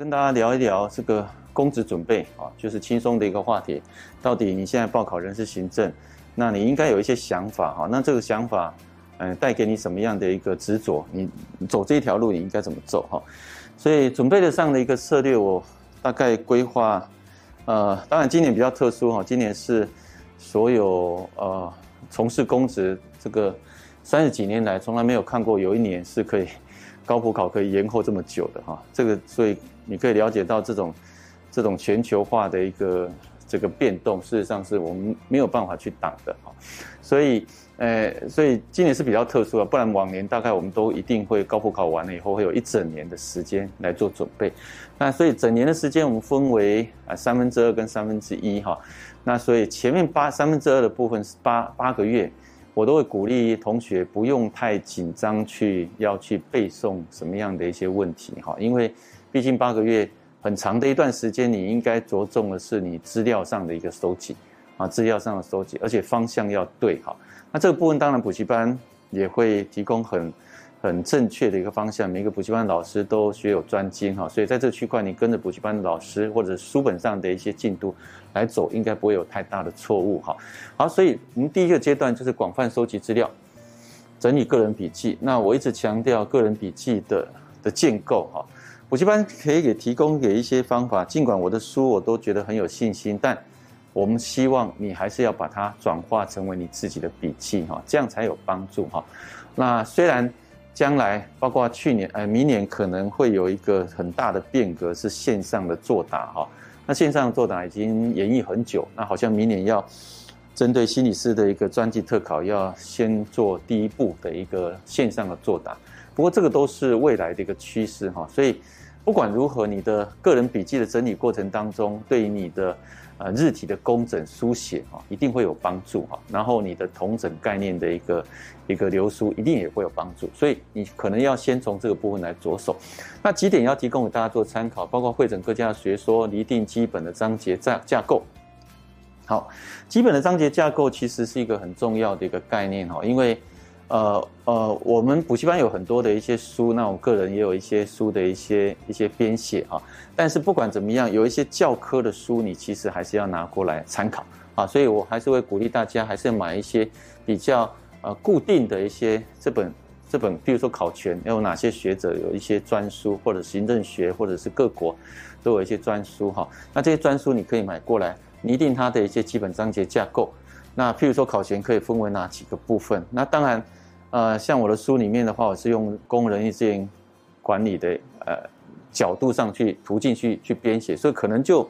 跟大家聊一聊这个公职准备啊，就是轻松的一个话题。到底你现在报考人事行政，那你应该有一些想法哈。那这个想法，嗯，带给你什么样的一个执着？你走这一条路，你应该怎么走哈？所以准备的上的一个策略，我大概规划，呃，当然今年比较特殊哈，今年是所有呃从事公职这个三十几年来，从来没有看过有一年是可以。高普考可以延后这么久的哈，这个所以你可以了解到这种这种全球化的一个这个变动，事实上是我们没有办法去挡的哈。所以呃，所以今年是比较特殊啊，不然往年大概我们都一定会高普考完了以后会有一整年的时间来做准备。那所以整年的时间我们分为啊三分之二跟三分之一哈。那所以前面八三分之二的部分是八八个月。我都会鼓励同学不用太紧张，去要去背诵什么样的一些问题哈，因为毕竟八个月很长的一段时间，你应该着重的是你资料上的一个收集啊，资料上的收集，而且方向要对哈。那这个部分当然补习班也会提供很。很正确的一个方向，每个补习班老师都学有专精哈，所以在这个区块，你跟着补习班的老师或者书本上的一些进度来走，应该不会有太大的错误哈。好，所以我们第一个阶段就是广泛收集资料，整理个人笔记。那我一直强调个人笔记的的建构哈，补习班可以给提供给一些方法，尽管我的书我都觉得很有信心，但我们希望你还是要把它转化成为你自己的笔记哈，这样才有帮助哈。那虽然。将来包括去年，呃，明年可能会有一个很大的变革，是线上的作答哈。那线上的作答已经演绎很久，那好像明年要针对心理师的一个专技特考，要先做第一步的一个线上的作答。不过这个都是未来的一个趋势哈。所以不管如何，你的个人笔记的整理过程当中，对于你的。呃，日体的工整书写哈，一定会有帮助哈。然后你的同整概念的一个一个流苏，一定也会有帮助。所以你可能要先从这个部分来着手。那几点要提供给大家做参考，包括会诊各家学说，厘定基本的章节架架构。好，基本的章节架构其实是一个很重要的一个概念哈，因为。呃呃，我们补习班有很多的一些书，那我个人也有一些书的一些一些编写啊。但是不管怎么样，有一些教科的书，你其实还是要拿过来参考啊。所以我还是会鼓励大家，还是要买一些比较呃固定的一些这本这本，比如说考銓有哪些学者有一些专书，或者行政学，或者是各国都有一些专书哈。那这些专书你可以买过来，拟定它的一些基本章节架构。那譬如说考前可以分为哪几个部分？那当然。呃，像我的书里面的话，我是用工人力资源管理的呃角度上去途径去去编写，所以可能就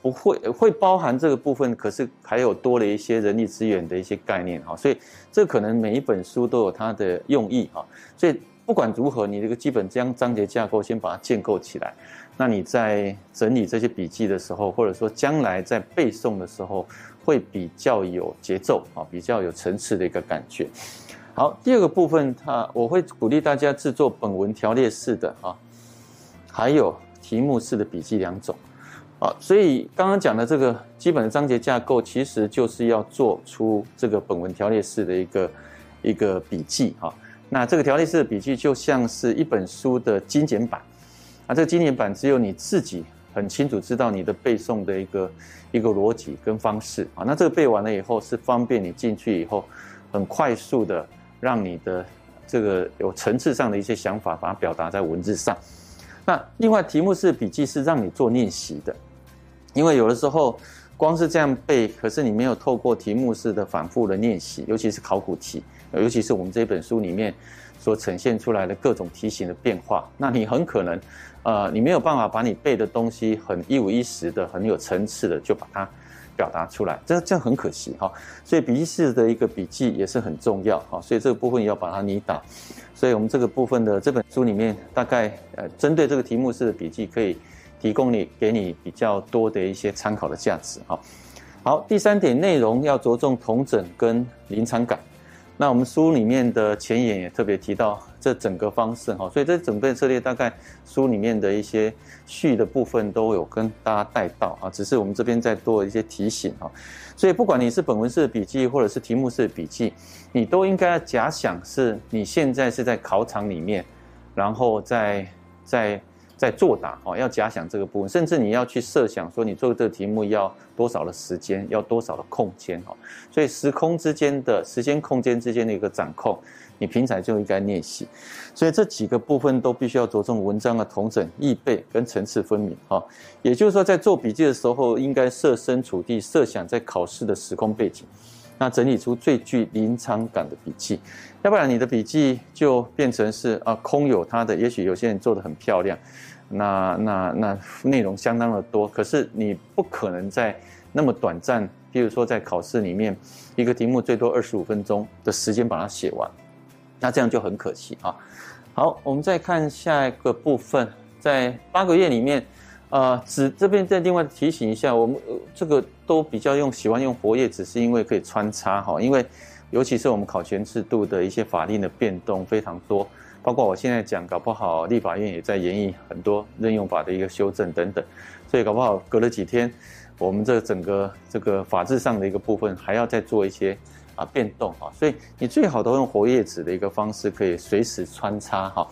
不会会包含这个部分，可是还有多了一些人力资源的一些概念哈，所以这可能每一本书都有它的用意哈，所以不管如何，你这个基本将章节架构先把它建构起来，那你在整理这些笔记的时候，或者说将来在背诵的时候，会比较有节奏啊，比较有层次的一个感觉。好，第二个部分，它我会鼓励大家制作本文条列式的啊，还有题目式的笔记两种，啊，所以刚刚讲的这个基本的章节架构，其实就是要做出这个本文条列式的一个一个笔记哈。那这个条列式的笔记就像是一本书的精简版，啊，这个精简版只有你自己很清楚知道你的背诵的一个一个逻辑跟方式啊。那这个背完了以后，是方便你进去以后很快速的。让你的这个有层次上的一些想法，把它表达在文字上。那另外题目式笔记是让你做练习的，因为有的时候光是这样背，可是你没有透过题目式的反复的练习，尤其是考古题，尤其是我们这本书里面所呈现出来的各种题型的变化，那你很可能，呃，你没有办法把你背的东西很一五一十的、很有层次的就把它。表达出来，这这很可惜哈，所以笔记式的一个笔记也是很重要哈，所以这个部分要把它拟打。所以我们这个部分的这本书里面，大概呃针对这个题目式的笔记，可以提供你给你比较多的一些参考的价值哈。好，第三点内容要着重同整跟临场感。那我们书里面的前言也特别提到这整个方式哈，所以这整个策略大概书里面的一些序的部分都有跟大家带到啊，只是我们这边再多一些提醒哈。所以不管你是本文式的笔记或者是题目式的笔记，你都应该假想是你现在是在考场里面，然后在在在作答哦，要假想这个部分，甚至你要去设想说你做这个题目要多少的时间，要多少的空间哈。所以时空之间的时间空间之间的一个掌控，你平常就应该练习。所以这几个部分都必须要着重文章的同整、易背跟层次分明哈。也就是说，在做笔记的时候，应该设身处地设想在考试的时空背景。那整理出最具临场感的笔记，要不然你的笔记就变成是啊空有它的。也许有些人做得很漂亮，那那那内容相当的多，可是你不可能在那么短暂，比如说在考试里面一个题目最多二十五分钟的时间把它写完，那这样就很可惜啊。好，我们再看下一个部分，在八个月里面。啊，纸这边再另外提醒一下，我们这个都比较用喜欢用活页纸，是因为可以穿插哈，因为尤其是我们考前制度的一些法令的变动非常多，包括我现在讲，搞不好立法院也在研议很多任用法的一个修正等等，所以搞不好隔了几天，我们这整个这个法制上的一个部分还要再做一些啊变动哈，所以你最好都用活页纸的一个方式，可以随时穿插哈。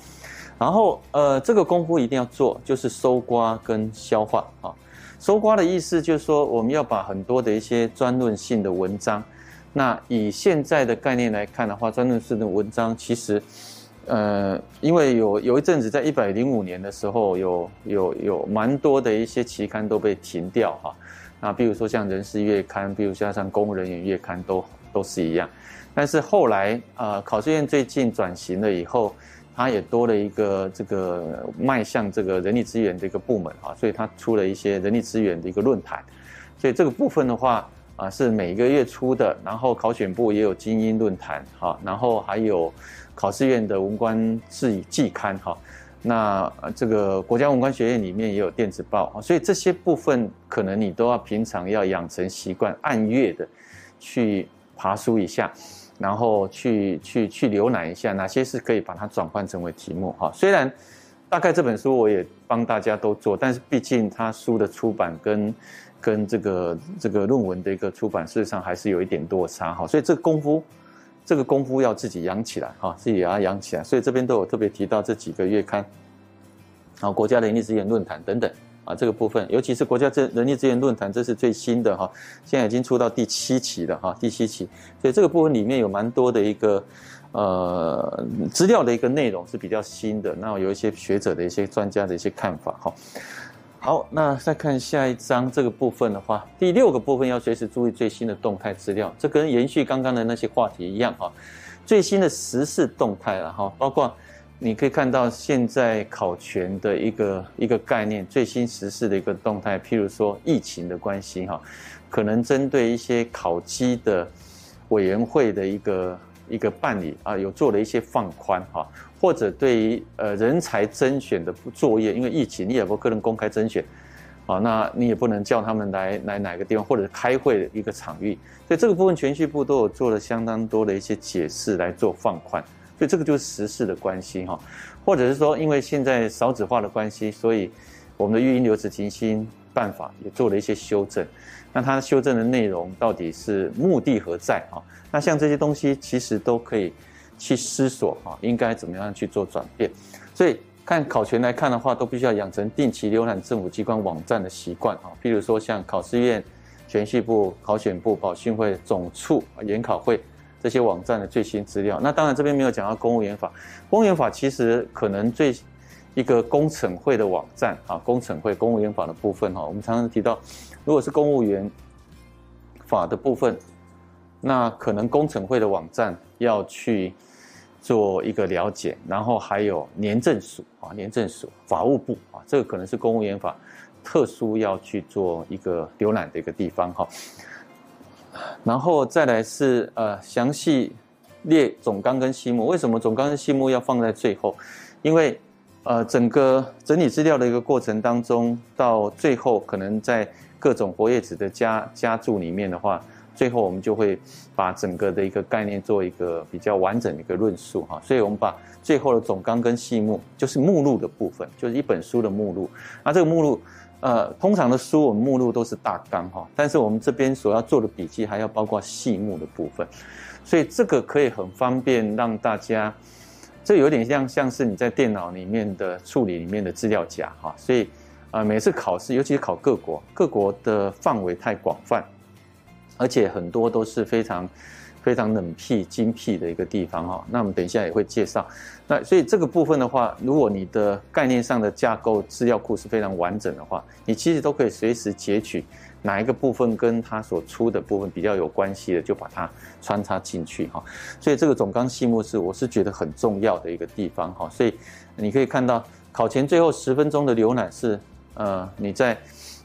然后，呃，这个功夫一定要做，就是搜刮跟消化啊。搜刮的意思就是说，我们要把很多的一些专论性的文章，那以现在的概念来看的话，专论性的文章其实，呃，因为有有一阵子在一百零五年的时候，有有有蛮多的一些期刊都被停掉哈。那比如说像《人事月刊》，比如像像《公务人员月刊》都都是一样。但是后来，呃，考试院最近转型了以后。它也多了一个这个迈向这个人力资源的一个部门啊，所以它出了一些人力资源的一个论坛，所以这个部分的话啊是每个月出的，然后考选部也有精英论坛哈，然后还有考试院的文官志季刊哈，那这个国家文官学院里面也有电子报，所以这些部分可能你都要平常要养成习惯，按月的去爬书一下。然后去去去浏览一下哪些是可以把它转换成为题目哈。虽然大概这本书我也帮大家都做，但是毕竟它书的出版跟跟这个这个论文的一个出版，事实上还是有一点落差哈。所以这个功夫，这个功夫要自己养起来哈，自己也要养起来。所以这边都有特别提到这几个月刊，好，国家人力资源论坛等等。啊，这个部分，尤其是国家这人力资源论坛，这是最新的哈，现在已经出到第七期了哈，第七期，所以这个部分里面有蛮多的一个呃资料的一个内容是比较新的，那有一些学者的一些专家的一些看法哈。好，那再看下一章这个部分的话，第六个部分要随时注意最新的动态资料，这跟延续刚刚的那些话题一样哈，最新的时事动态了哈，包括。你可以看到现在考銓的一个一个概念，最新时事的一个动态，譬如说疫情的关系哈，可能针对一些考绩的委员会的一个一个办理啊，有做了一些放宽哈，或者对于呃人才甄选的作业，因为疫情你也不可能公开甄选，啊，那你也不能叫他们来来哪个地方或者开会的一个场域，所以这个部分銓叙部都有做了相当多的一些解释来做放宽。所以这个就是时事的关系哈，或者是说，因为现在少子化的关系，所以我们的育婴留职停薪办法也做了一些修正。那它修正的内容到底是目的何在啊？那像这些东西其实都可以去思索啊，应该怎么样去做转变。所以看考銓来看的话，都必须要养成定期浏览政府机关网站的习惯哈。譬如说像考试院、銓叙部、考选部、保训会、总处、研考会。这些网站的最新资料，那当然这边没有讲到公务员法。公务员法其实可能最一个公惩会的网站啊，公惩会公务员法的部分哈，我们常常提到，如果是公务员法的部分，那可能公惩会的网站要去做一个了解，然后还有年政署啊，年政署、法务部啊，这个可能是公务员法特殊要去做一个浏览的一个地方哈。然后再来是呃详细列总纲跟细目，为什么总纲跟细目要放在最后？因为呃整个整理资料的一个过程当中，到最后可能在各种活页纸的加加注里面的话，最后我们就会把整个的一个概念做一个比较完整的一个论述哈。所以我们把最后的总纲跟细目，就是目录的部分，就是一本书的目录。那这个目录。呃，通常的书我们目录都是大纲哈，但是我们这边所要做的笔记还要包括细目的部分，所以这个可以很方便让大家，这有点像像是你在电脑里面的处理里面的资料夹哈，所以啊，每次考试，尤其是考各国，各国的范围太广泛，而且很多都是非常非常冷僻精辟的一个地方哈。那我们等一下也会介绍。那所以这个部分的话，如果你的概念上的架构资料库是非常完整的话，你其实都可以随时截取。哪一个部分跟它所出的部分比较有关系的，就把它穿插进去哈。所以这个总纲细目是我是觉得很重要的一个地方哈。所以你可以看到考前最后十分钟的浏览是呃，你在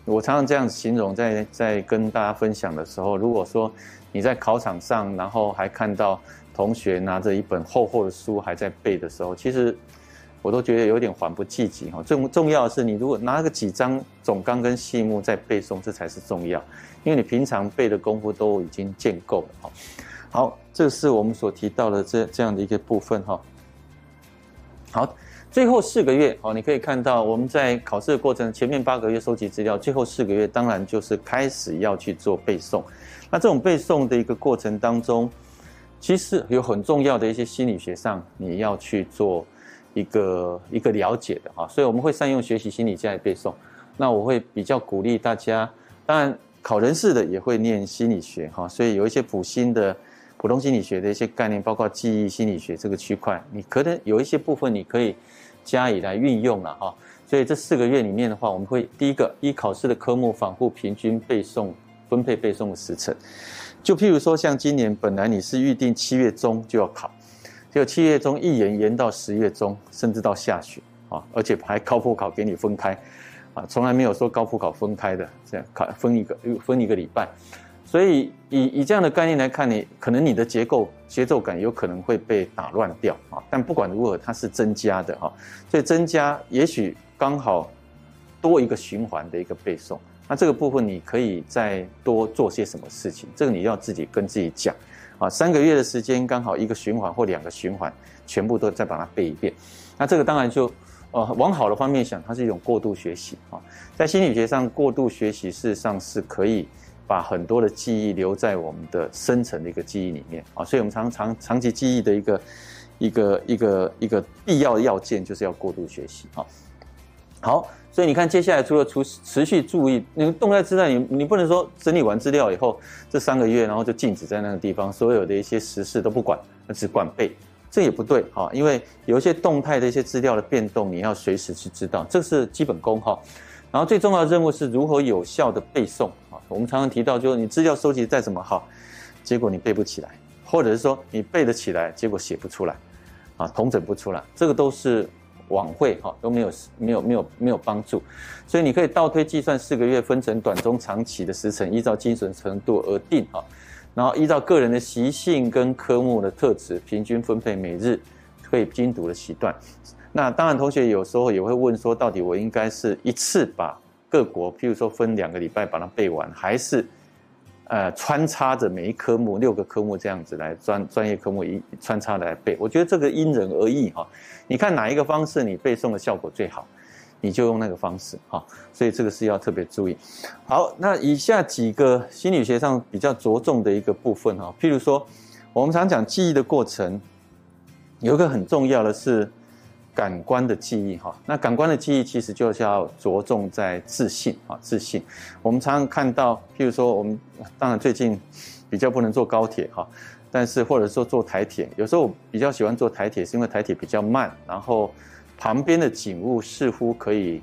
我常常这样形容，在在跟大家分享的时候，如果说你在考场上，然后还看到同学拿着一本厚厚的书还在背的时候，其实。我都觉得有点缓不济急哈。重重要的是，你如果拿个几张总纲跟细目在背诵，这才是重要，因为你平常背的功夫都已经建构了哈。好，这是我们所提到的这这样的一个部分哈。好，最后四个月哦，你可以看到我们在考试的过程，前面八个月收集资料，最后四个月当然就是开始要去做背诵。那这种背诵的一个过程当中，其实有很重要的一些心理学上你要去做。一个一个了解的哈，所以我们会善用学习心理加以背诵。那我会比较鼓励大家，当然考人事的也会念心理学哈，所以有一些普心的普通心理学的一些概念，包括记忆心理学这个区块，你可能有一些部分你可以加以来运用了哈。所以这四个月里面的话，我们会第一个依考试的科目反复平均背诵，分配背诵的时程。就譬如说，像今年本来你是预定七月中就要考。就七月中一延延到十月中，甚至到下旬啊，而且还高普考给你分开啊，从来没有说高普考分开的，这样考分一个分一个礼拜，所以以以这样的概念来看，你可能你的结构节奏感有可能会被打乱掉啊。但不管如何，它是增加的哈，所以增加也许刚好多一个循环的一个背诵，那这个部分你可以再多做些什么事情，这个你要自己跟自己讲。啊，三个月的时间刚好一个循环或两个循环，全部都再把它背一遍。那这个当然就，呃，往好的方面想，它是一种过度学习啊。在心理学上，过度学习事实上是可以把很多的记忆留在我们的深层的一个记忆里面啊。所以我们长长长期记忆的一个一个一个一个必要的要件，就是要过度学习啊。好。所以你看，接下来除了持持续注意，你动态资料，你你不能说整理完资料以后这三个月，然后就静止在那个地方，所有的一些时事都不管，只管背，这也不对哈。因为有一些动态的一些资料的变动，你要随时去知道，这是基本功哈。然后最重要的任务是如何有效的背诵啊。我们常常提到，就是你资料收集再怎么好，结果你背不起来，或者是说你背得起来，结果写不出来，啊，统整不出来，这个都是。晚会哈都没有没有没有没有帮助，所以你可以倒推计算四个月，分成短中长期的时程，依照精神程度而定哈，然后依照个人的习性跟科目的特质，平均分配每日可以精读的时段。那当然，同学有时候也会问说，到底我应该是一次把各国，譬如说分两个礼拜把它背完，还是？呃，穿插着每一科目六个科目这样子来专专业科目一穿插来背，我觉得这个因人而异哈。你看哪一个方式你背诵的效果最好，你就用那个方式哈。所以这个是要特别注意。好，那以下几个心理学上比较着重的一个部分哈，譬如说我们常讲记忆的过程，有一个很重要的是。感官的记忆哈，那感官的记忆其实就是要着重在自信啊，自信。我们常常看到，譬如说，我们当然最近比较不能坐高铁哈，但是或者说坐台铁，有时候我比较喜欢坐台铁，是因为台铁比较慢，然后旁边的景物似乎可以，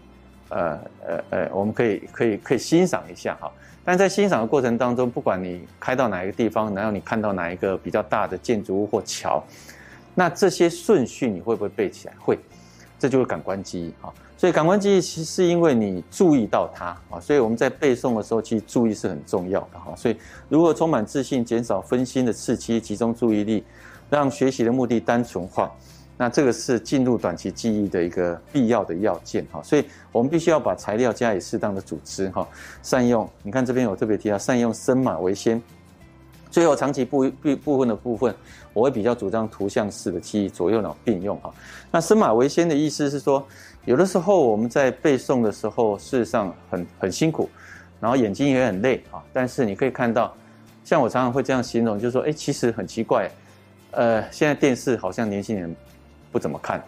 呃呃呃，我们可以可以可以欣赏一下哈。但在欣赏的过程当中，不管你开到哪一个地方，然后你看到哪一个比较大的建筑物或桥。那这些顺序你会不会背起来？会，这就是感官记忆啊。所以感官记忆其实是因为你注意到它啊，所以我们在背诵的时候，其实注意是很重要的哈。所以如何充满自信，减少分心的刺激，集中注意力，让学习的目的单纯化，那这个是进入短期记忆的一个必要的要件哈。所以我们必须要把材料加以适当的组织哈，善用。你看这边我特别提到，善用深码为先。最后长期部部部分的部分，我会比较主张图像式的记忆，左右脑并用哈。那深马为先的意思是说，有的时候我们在背诵的时候，事实上很很辛苦，然后眼睛也很累啊。但是你可以看到，像我常常会这样形容，就是说，哎，其实很奇怪，呃，现在电视好像年轻人不怎么看。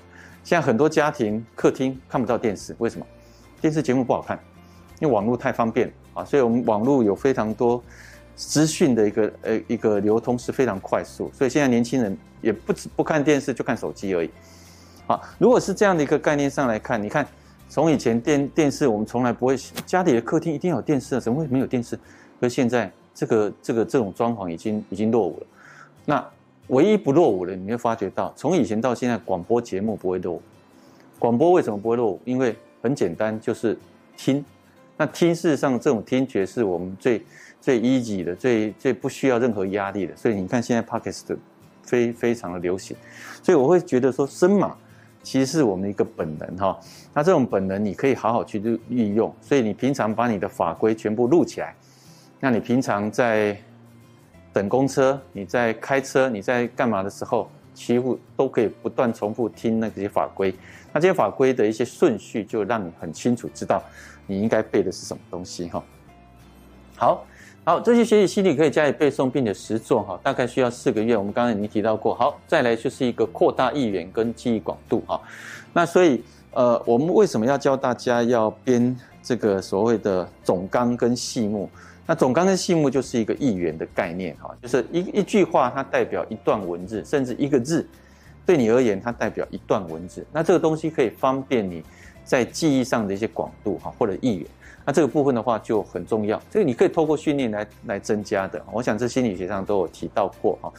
现在很多家庭客厅看不到电视，为什么？电视节目不好看，因为网络太方便啊，所以我们网络有非常多资讯的一个呃一个流通是非常快速，所以现在年轻人也不止不看电视，就看手机而已。好，如果是这样的一个概念上来看，你看从以前电电视我们从来不会家里的客厅一定要有电视啊，怎么会没有电视？可是现在这个这个这种装潢已经已经落伍了。那唯一不落伍的，你会发觉到从以前到现在广播节目不会落伍。广播为什么不会落伍？因为很简单，就是听。那听事实上这种听觉是我们最最 easy 的，最最不需要任何压力的。所以你看现在 Podcast 非非常的流行。所以我会觉得说，声码其实是我们一个本能哈。那这种本能你可以好好去利用。所以你平常把你的法规全部录起来。那你平常在等公车，你在开车，你在干嘛的时候，几乎都可以不断重复听那些法规。那这些法规的一些顺序，就让你很清楚知道你应该背的是什么东西哈。好，好，这些学习心理可以加以背诵并且实作哈，大概需要四个月。我们刚才已经提到过。好，再来就是一个扩大意愿跟记忆广度哈。那所以呃，我们为什么要教大家要编这个所谓的总纲跟细目？那总纲跟细目就是一个意愿的概念哈，就是一一句话它代表一段文字，甚至一个字，对你而言它代表一段文字。那这个东西可以方便你在记忆上的一些广度哈，或者意愿。那这个部分的话就很重要，这个你可以透过训练来来增加的。我想这心理学上都有提到过哈。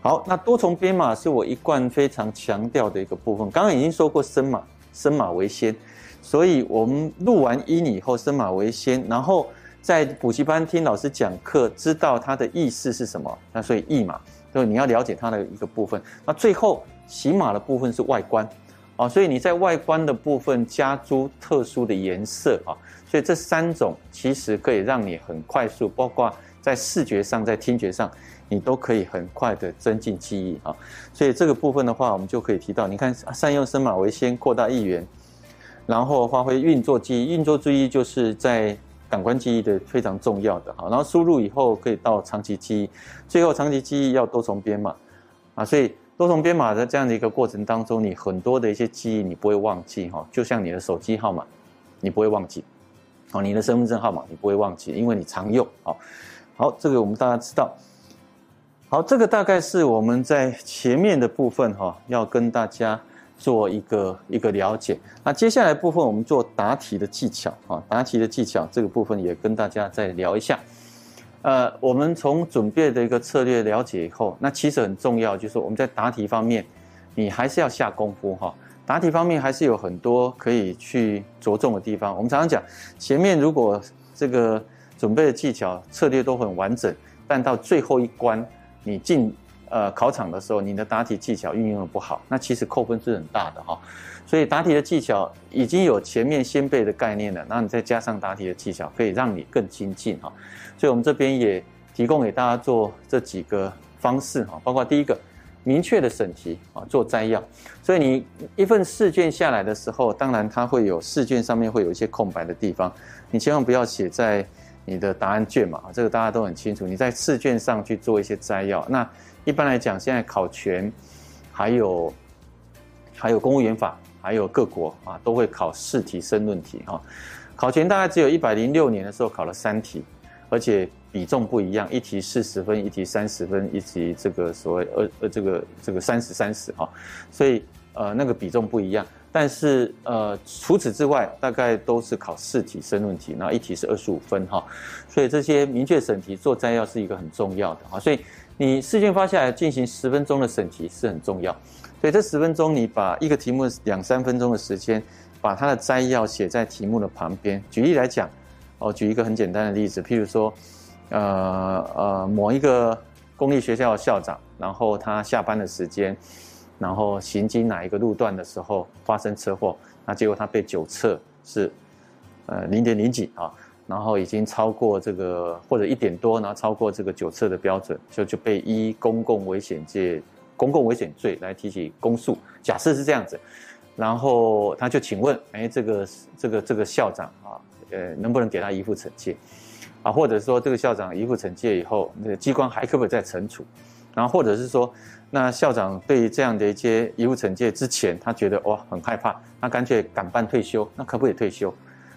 好，那多重编码是我一贯非常强调的一个部分。刚刚已经说过声码，声码为先，所以我们录完音以后，声码为先，然后。在补习班听老师讲课，知道它的意思是什么？那所以意码，就你要了解它的一个部分。那最后起码的部分是外观，啊，所以你在外观的部分加诸特殊的颜色啊，所以这三种其实可以让你很快速，包括在视觉上、在听觉上，你都可以很快的增进记忆啊。所以这个部分的话，我们就可以提到，你看善用声码为先，扩大意元，然后发挥运作记忆。运作记忆就是在感官记忆的非常重要的哈，然后输入以后可以到长期记忆，最后长期记忆要多重编码啊，所以多重编码的这样的一个过程当中，你很多的一些记忆你不会忘记哈，就像你的手机号码，你不会忘记，哦，你的身份证号码你不会忘记，因为你常用，好，好，这个我们大家知道，好，这个大概是我们在前面的部分哈，要跟大家。做一个一个了解，那接下来部分我们做答题的技巧啊，答题的技巧这个部分也跟大家再聊一下。呃，我们从准备的一个策略了解以后，那其实很重要，就是我们在答题方面，你还是要下功夫哈。答题方面还是有很多可以去着重的地方。我们常常讲，前面如果这个准备的技巧策略都很完整，但到最后一关你进。呃，考场的时候，你的答题技巧运用的不好，那其实扣分是很大的哈。所以答题的技巧已经有前面先背的概念了，那你再加上答题的技巧，可以让你更精进哈。所以我们这边也提供给大家做这几个方式哈，包括第一个明确的审题啊，做摘要。所以你一份试卷下来的时候，当然它会有试卷上面会有一些空白的地方，你千万不要写在你的答案卷嘛，这个大家都很清楚。你在试卷上去做一些摘要，那。一般来讲，现在考全，还有还有公务员法，还有各国啊，都会考试题申论题哈。考前大概只有一百零六年的时候考了三题，而且比重不一样，一题四十分，一题三十分，一题这个所谓呃呃这个这个三十三十哈，所以呃那个比重不一样。但是呃除此之外，大概都是考四题申论题，然后一题是二十五分哈。所以这些明确审题做摘要是一个很重要的哈，所以。你试卷发下来进行十分钟的审题是很重要，所以这十分钟你把一个题目两三分钟的时间，把它的摘要写在题目的旁边。举例来讲，哦，举一个很简单的例子，譬如说，呃呃，某一个公立学校的校长，然后他下班的时间，然后行经哪一个路段的时候发生车祸，那结果他被酒测是，呃零点零几啊。然后已经超过这个或者一点多，然后超过这个酒测的标准，就就被依公共危险罪、公共危险罪来提起公诉。假设是这样子，然后他就请问，哎，这个这个这个校长啊，呃，能不能给他依附惩戒？啊，或者说这个校长依附惩戒以后，那个机关还可不可以再惩处？然后或者是说，那校长对于这样的一些遗物惩戒之前，他觉得哇很害怕，那干脆赶办退休，那可不可以退休？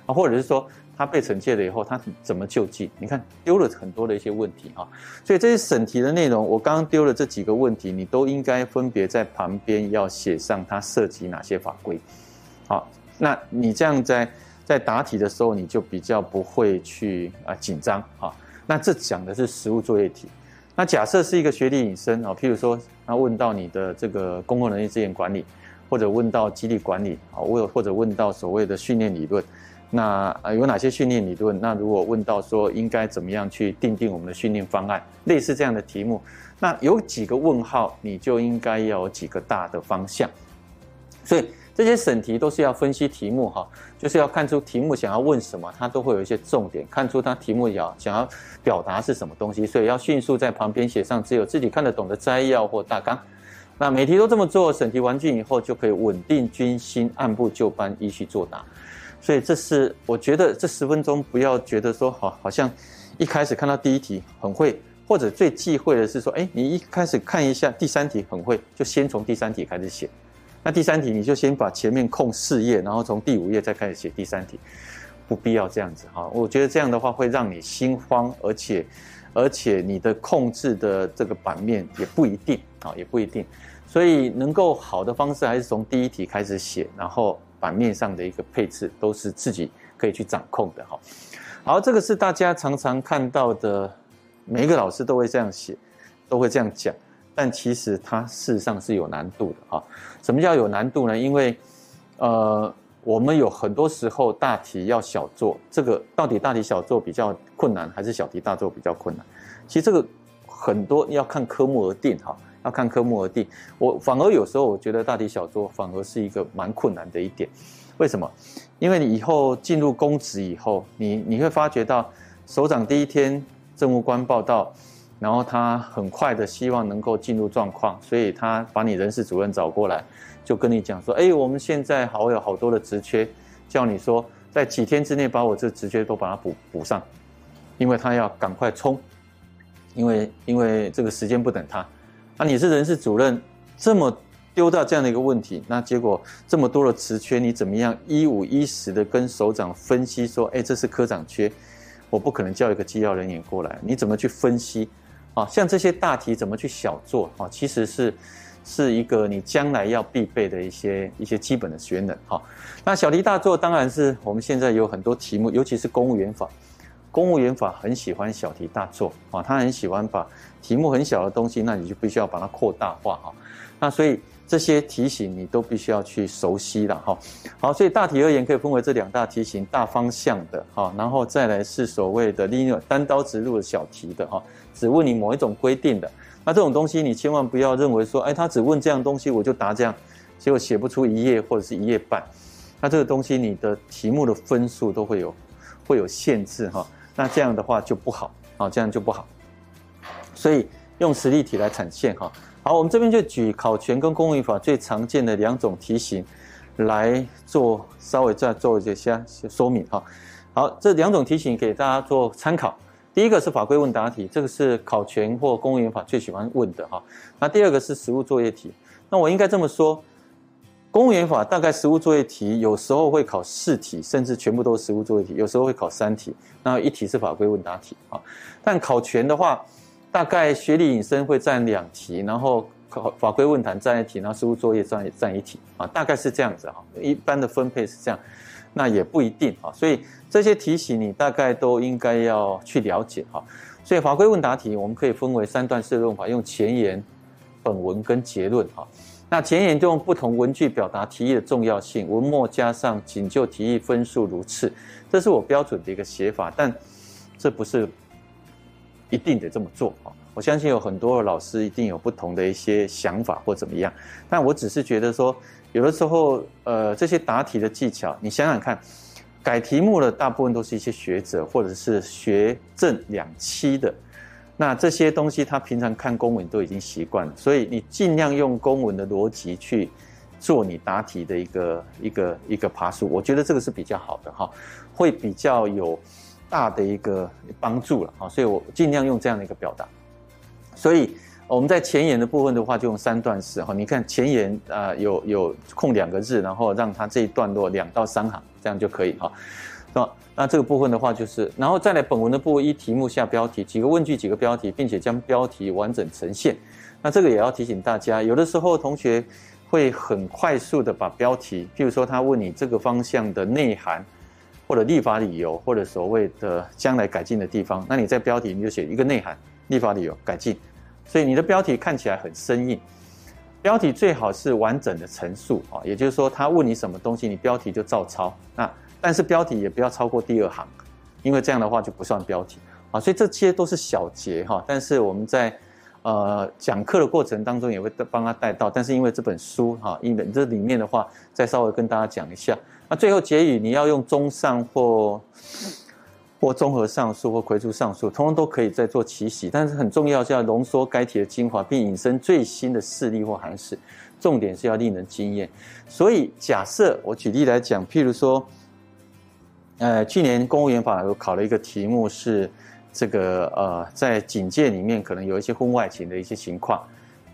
啊，或者是说他被惩戒了以后，他怎么救济？你看丢了很多的一些问题啊，所以这些审题的内容，我刚刚丢了这几个问题，你都应该分别在旁边要写上它涉及哪些法规。好，那你这样在在答题的时候，你就比较不会去啊紧张啊。那这讲的是实务作业题。那假设是一个学历引申啊，譬如说他问到你的这个公共人力资源管理，或者问到激励管理啊，或或者问到所谓的训练理论，那啊有哪些训练理论？那如果问到说应该怎么样去定定我们的训练方案，类似这样的题目，那有几个问号，你就应该要有几个大的方向。所以。这些审题都是要分析题目哈，就是要看出题目想要问什么，它都会有一些重点，看出它题目要想要表达是什么东西，所以要迅速在旁边写上只有自己看得懂的摘要或大纲。那每题都这么做，审题完毕以后就可以稳定军心，按部就班依序作答。所以这是我觉得这十分钟不要觉得说好，好像一开始看到第一题很会，或者最忌讳的是说，哎，你一开始看一下第三题很会，就先从第三题开始写。那第三题你就先把前面空四页，然后从第五页再开始写第三题，不必要这样子哈。我觉得这样的话会让你心慌，而且而且你的控制的这个版面也不一定啊，也不一定。所以能够好的方式还是从第一题开始写，然后版面上的一个配置都是自己可以去掌控的哈。好，这个是大家常常看到的，每一个老师都会这样写，都会这样讲。但其实它事实上是有难度的啊。什么叫有难度呢？因为，呃，我们有很多时候大题要小做，这个到底大题小做比较困难，还是小题大做比较困难？其实这个很多要看科目而定哈，要看科目而定。我反而有时候我觉得大题小做反而是一个蛮困难的一点。为什么？因为你以后进入公职以后，你你会发觉到首长第一天政务官报道。然后他很快的希望能够进入状况，所以他把你人事主任找过来，就跟你讲说：“哎，我们现在好有好多的职缺，叫你说在几天之内把我这职缺都把它补补上，因为他要赶快冲，因为因为这个时间不等他。那你是人事主任，这么丢到这样的一个问题，那结果这么多的职缺，你怎么样一五一十的跟首长分析说：哎，这是科长缺，我不可能叫一个机要人员过来，你怎么去分析？”啊，像这些大题怎么去小做啊？其实是是一个你将来要必备的一些一些基本的学能哈。那小题大做当然是我们现在有很多题目，尤其是公务员法，公务员法很喜欢小题大做啊，他很喜欢把题目很小的东西，那你就必须要把它扩大化哈。那所以。这些题型你都必须要去熟悉了哈。好，所以大体而言可以分为这两大题型，大方向的哈，然后再来是所谓的另一个单刀直入的小题的哈，只问你某一种规定的。那这种东西你千万不要认为说，哎，他只问这样东西我就答这样，结果写不出一页或者是一页半。那这个东西你的题目的分数都会有会有限制哈。那这样的话就不好啊，这样就不好。所以用实例题来展现哈。好，我们这边就举考銓跟公务员法最常见的两种题型来做，稍微再做一些说明哈。好，这两种题型给大家做参考。第一个是法规问答题，这个是考銓或公务员法最喜欢问的哈。那第二个是实务作业题。那我应该这么说，公务员法大概实务作业题有时候会考四题，甚至全部都是实务作业题，有时候会考三题，那一题是法规问答题啊。但考全的话，大概学历引申会占两题，然后考法规问答占一题，然后实务作业占占一题啊，大概是这样子哈。一般的分配是这样，那也不一定啊。所以这些题型你大概都应该要去了解哈。所以法规问答题我们可以分为三段式论法，用前言、本文跟结论哈。那前言就用不同文句表达题意的重要性，文末加上仅就题意分数如次，这是我标准的一个写法，但这不是。一定得这么做啊！我相信有很多的老师一定有不同的一些想法或怎么样，但我只是觉得说，有的时候，呃，这些答题的技巧，你想想看，改题目的大部分都是一些学者或者是学政两期的，那这些东西他平常看公文都已经习惯了，所以你尽量用公文的逻辑去做你答题的一个一个一个爬树，我觉得这个是比较好的哈，会比较有。大的一个帮助了啊，所以我尽量用这样的一个表达。所以，我们在前言的部分的话，就用三段式哈。你看前言啊，有有空两个字，然后让它这一段落两到三行，这样就可以哈。是吧那这个部分的话，就是然后再来本文的部分，依题目下标题，几个问句，几个标题，并且将标题完整呈现。那这个也要提醒大家，有的时候同学会很快速的把标题，譬如说他问你这个方向的内涵，或者立法理由，或者所谓的将来改进的地方，那你在标题你就写一个内涵、立法理由、改进。所以你的标题看起来很生硬，标题最好是完整的陈述啊，也就是说他问你什么东西，你标题就照抄。那但是标题也不要超过第二行，因为这样的话就不算标题啊。所以这些都是小节哈，但是我们在呃讲课的过程当中也会帮他带到。但是因为这本书哈，因为这里面的话再稍微跟大家讲一下。那最后结语你要用综上或。或综合上述或揆注上述，通通都可以再做奇袭，但是很重要是要浓缩该题的精华，并引申最新的事例或函式，重点是要令人惊艳。所以假设我举例来讲，譬如说，呃，去年公务员法有考了一个题目是这个呃，在警界里面可能有一些婚外情的一些情况，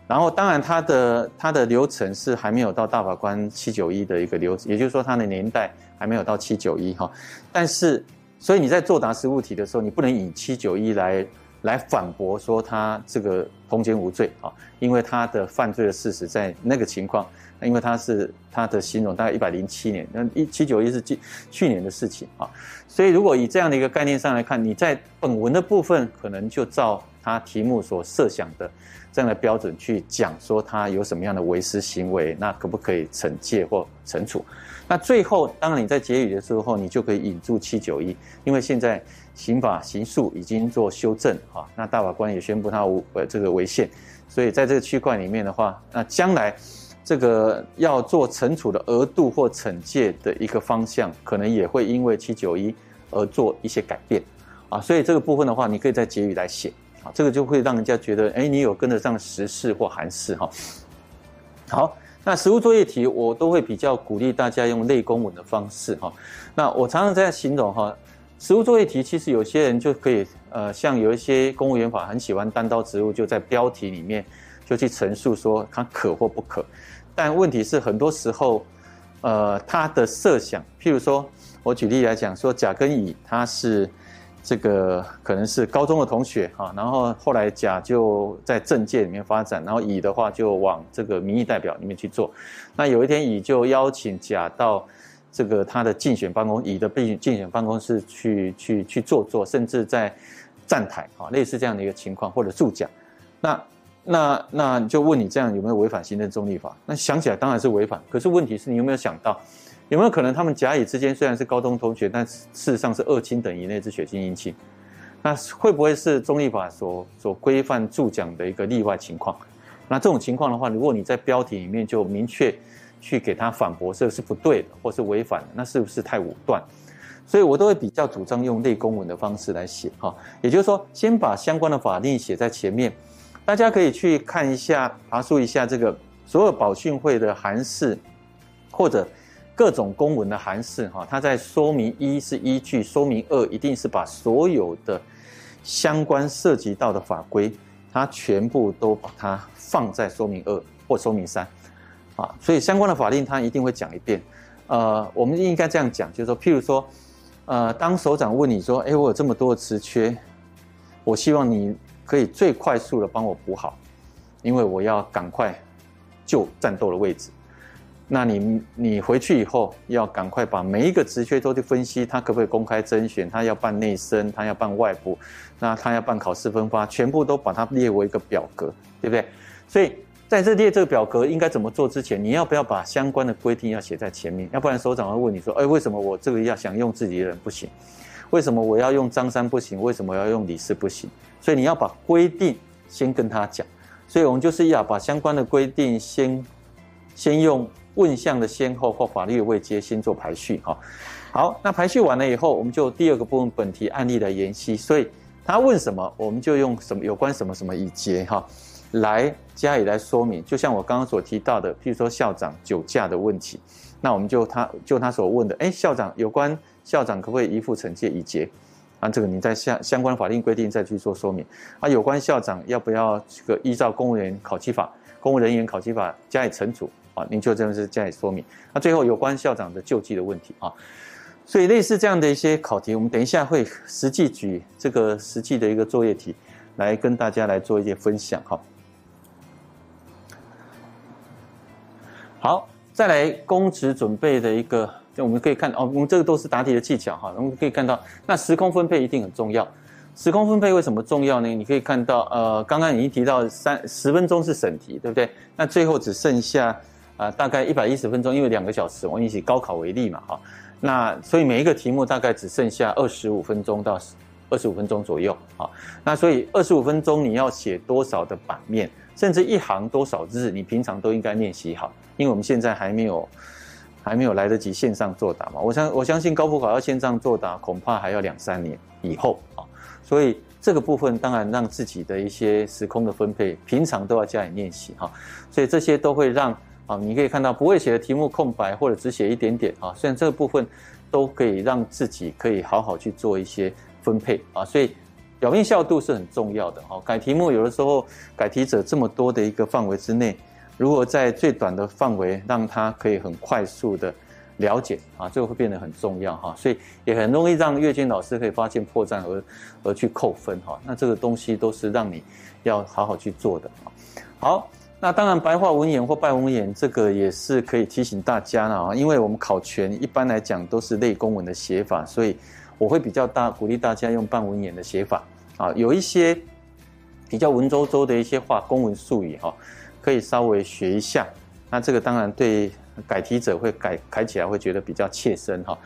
然后当然它的它的流程是还没有到大法官七九一的一个流程，也就是说它的年代还没有到七九一哈，但是。所以你在作答实务题的时候，你不能以七九一来来反驳说他这个通奸无罪啊，因为他的犯罪的事实在那个情况，因为他是他的形容大概一百零七年，那一七九一是去去年的事情啊，所以如果以这样的一个概念上来看，你在本文的部分可能就照他题目所设想的这样的标准去讲说他有什么样的违失行为，那可不可以惩戒或惩处？那最后，当然你在结语的时候，你就可以引注七九一，因为现在刑法刑诉已经做修正哈，那大法官也宣布它无呃这个违宪，所以在这个区块里面的话，那将来这个要做惩处的额度或惩戒的一个方向，可能也会因为七九一而做一些改变啊，所以这个部分的话，你可以在结语来写啊，这个就会让人家觉得，哎，你有跟得上时事或函释哈，好。那实务作业题，我都会比较鼓励大家用类公文的方式哈。那我常常在形容哈，实务作业题其实有些人就可以呃，像有一些公务员法很喜欢单刀直入，就在标题里面就去陈述说它可或不可。但问题是很多时候，呃，他的设想，譬如说我举例来讲说甲跟乙，他是。这个可能是高中的同学哈，然后后来甲就在政界里面发展，然后乙的话就往这个民意代表里面去做。那有一天乙就邀请甲到这个他的竞选办公，乙的竞选办公室去去去坐坐，甚至在站台啊，类似这样的一个情况或者助讲。那那那就问你这样有没有违反行政中立法？那想起来当然是违反，可是问题是你有没有想到？有没有可能他们甲乙之间虽然是高中同学，但事实上是二亲等以内之血亲姻亲？那会不会是中立法所所规范助讲的一个例外情况？那这种情况的话，如果你在标题里面就明确去给他反驳，这是不对的，或是违反的，那是不是太武断？所以我都会比较主张用类公文的方式来写哈，也就是说，先把相关的法令写在前面，大家可以去看一下，爬梳一下这个所有保训会的函释或者。各种公文的函释，哈，它在说明一是依据，说明二一定是把所有的相关涉及到的法规，它全部都把它放在说明二或说明三，啊，所以相关的法令它一定会讲一遍。呃，我们应该这样讲，就是说，譬如说，呃，当首长问你说，哎，我有这么多的职缺，我希望你可以最快速的帮我补好，因为我要赶快就战斗的位置。那你你回去以后要赶快把每一个职缺都去分析，他可不可以公开甄选，他要办内生，他要办外部，那他要办考试分发，全部都把它列为一个表格，对不对？所以在这列这个表格应该怎么做之前，你要不要把相关的规定要写在前面？要不然首长会问你说，哎，为什么我这个要想用自己的人不行？为什么我要用张三不行？为什么要用李四不行？所以你要把规定先跟他讲。所以我们就是要把相关的规定先先用。问项的先后或法律的位阶先做排序哈，好，那排序完了以后，我们就第二个部分本题案例来研析。所以他问什么，我们就用什么有关什么什么以节哈来加以来说明。就像我刚刚所提到的，譬如说校长酒驾的问题，那我们就他就他所问的，哎，校长有关校长可不可以依附惩戒以节？啊，这个你在相相关法定规定再去做说明。啊，有关校长要不要这个依照公务员考绩法、公务人员考绩法加以惩处啊？您就这样是加以说明。那最后有关校长的救济的问题啊，所以类似这样的一些考题，我们等一下会实际举这个实际的一个作业题来跟大家来做一些分享哈。好，再来公职准备的一个。我们可以看哦，我们这个都是答题的技巧哈。我们可以看到，那时空分配一定很重要。时空分配为什么重要呢？你可以看到，呃，刚刚已经提到三十分钟是审题，对不对？那最后只剩下啊、呃，大概一百一十分钟，因为两个小时，我们以高考为例嘛，哈。那所以每一个题目大概只剩下二十五分钟到二十五分钟左右，啊。那所以二十五分钟你要写多少的版面，甚至一行多少字，你平常都应该练习好，因为我们现在还没有。还没有来得及线上作答嘛？我相我相信高普考要线上作答，恐怕还要两三年以后啊。所以这个部分当然让自己的一些时空的分配，平常都要加以练习哈。所以这些都会让啊，你可以看到不会写的题目空白或者只写一点点啊。虽然这个部分都可以让自己可以好好去做一些分配啊。所以表面效度是很重要的哈。改题目有的时候改题者这么多的一个范围之内。如果在最短的范围让他可以很快速的了解啊，这个会变得很重要哈，所以也很容易让阅卷老师可以发现破绽而而去扣分哈。那这个东西都是让你要好好去做的啊。好，那当然白话文言或半文言这个也是可以提醒大家了啊，因为我们考全一般来讲都是类公文的写法，所以我会比较大鼓励大家用半文言的写法啊，有一些比较文绉绉的一些话，公文术语哈。可以稍微学一下，那这个当然对改题者会改改起来会觉得比较切身哈。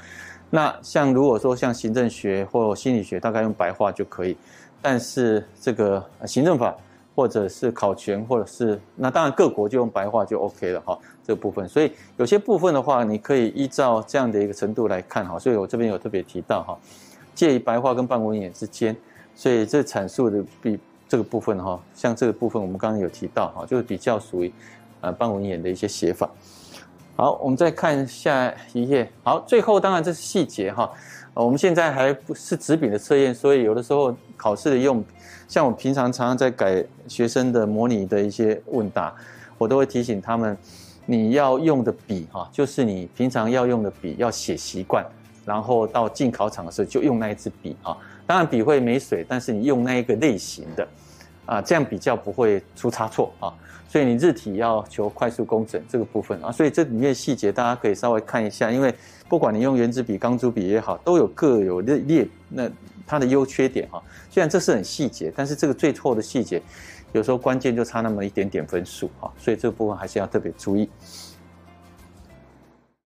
那像如果说像行政学或心理学，大概用白话就可以。但是这个行政法或者是考全或者是那当然各国就用白话就 OK 了哈。这部分，所以有些部分的话，你可以依照这样的一个程度来看哈。所以我这边有特别提到哈，介于白话跟半文言之间，所以这阐述的比。这个部分哈，像这个部分我们刚刚有提到哈，就是比较属于呃半文言的一些写法。好，我们再看下一页。好，最后当然这是细节哈。我们现在还不是纸笔的测验，所以有的时候考试的用，像我平常常常在改学生的模拟的一些问答，我都会提醒他们，你要用的笔哈，就是你平常要用的笔，要写习惯，然后到进考场的时候就用那一支笔啊。当然笔会没水，但是你用那一个类型的。啊，这样比较不会出差错啊，所以你日体要求快速工整这个部分啊，所以这里面细节大家可以稍微看一下，因为不管你用原子笔、钢珠笔也好，都有各有劣劣那它的优缺点哈。虽然这是很细节，但是这个最后的细节，有时候关键就差那么一点点分数哈，所以这个部分还是要特别注意。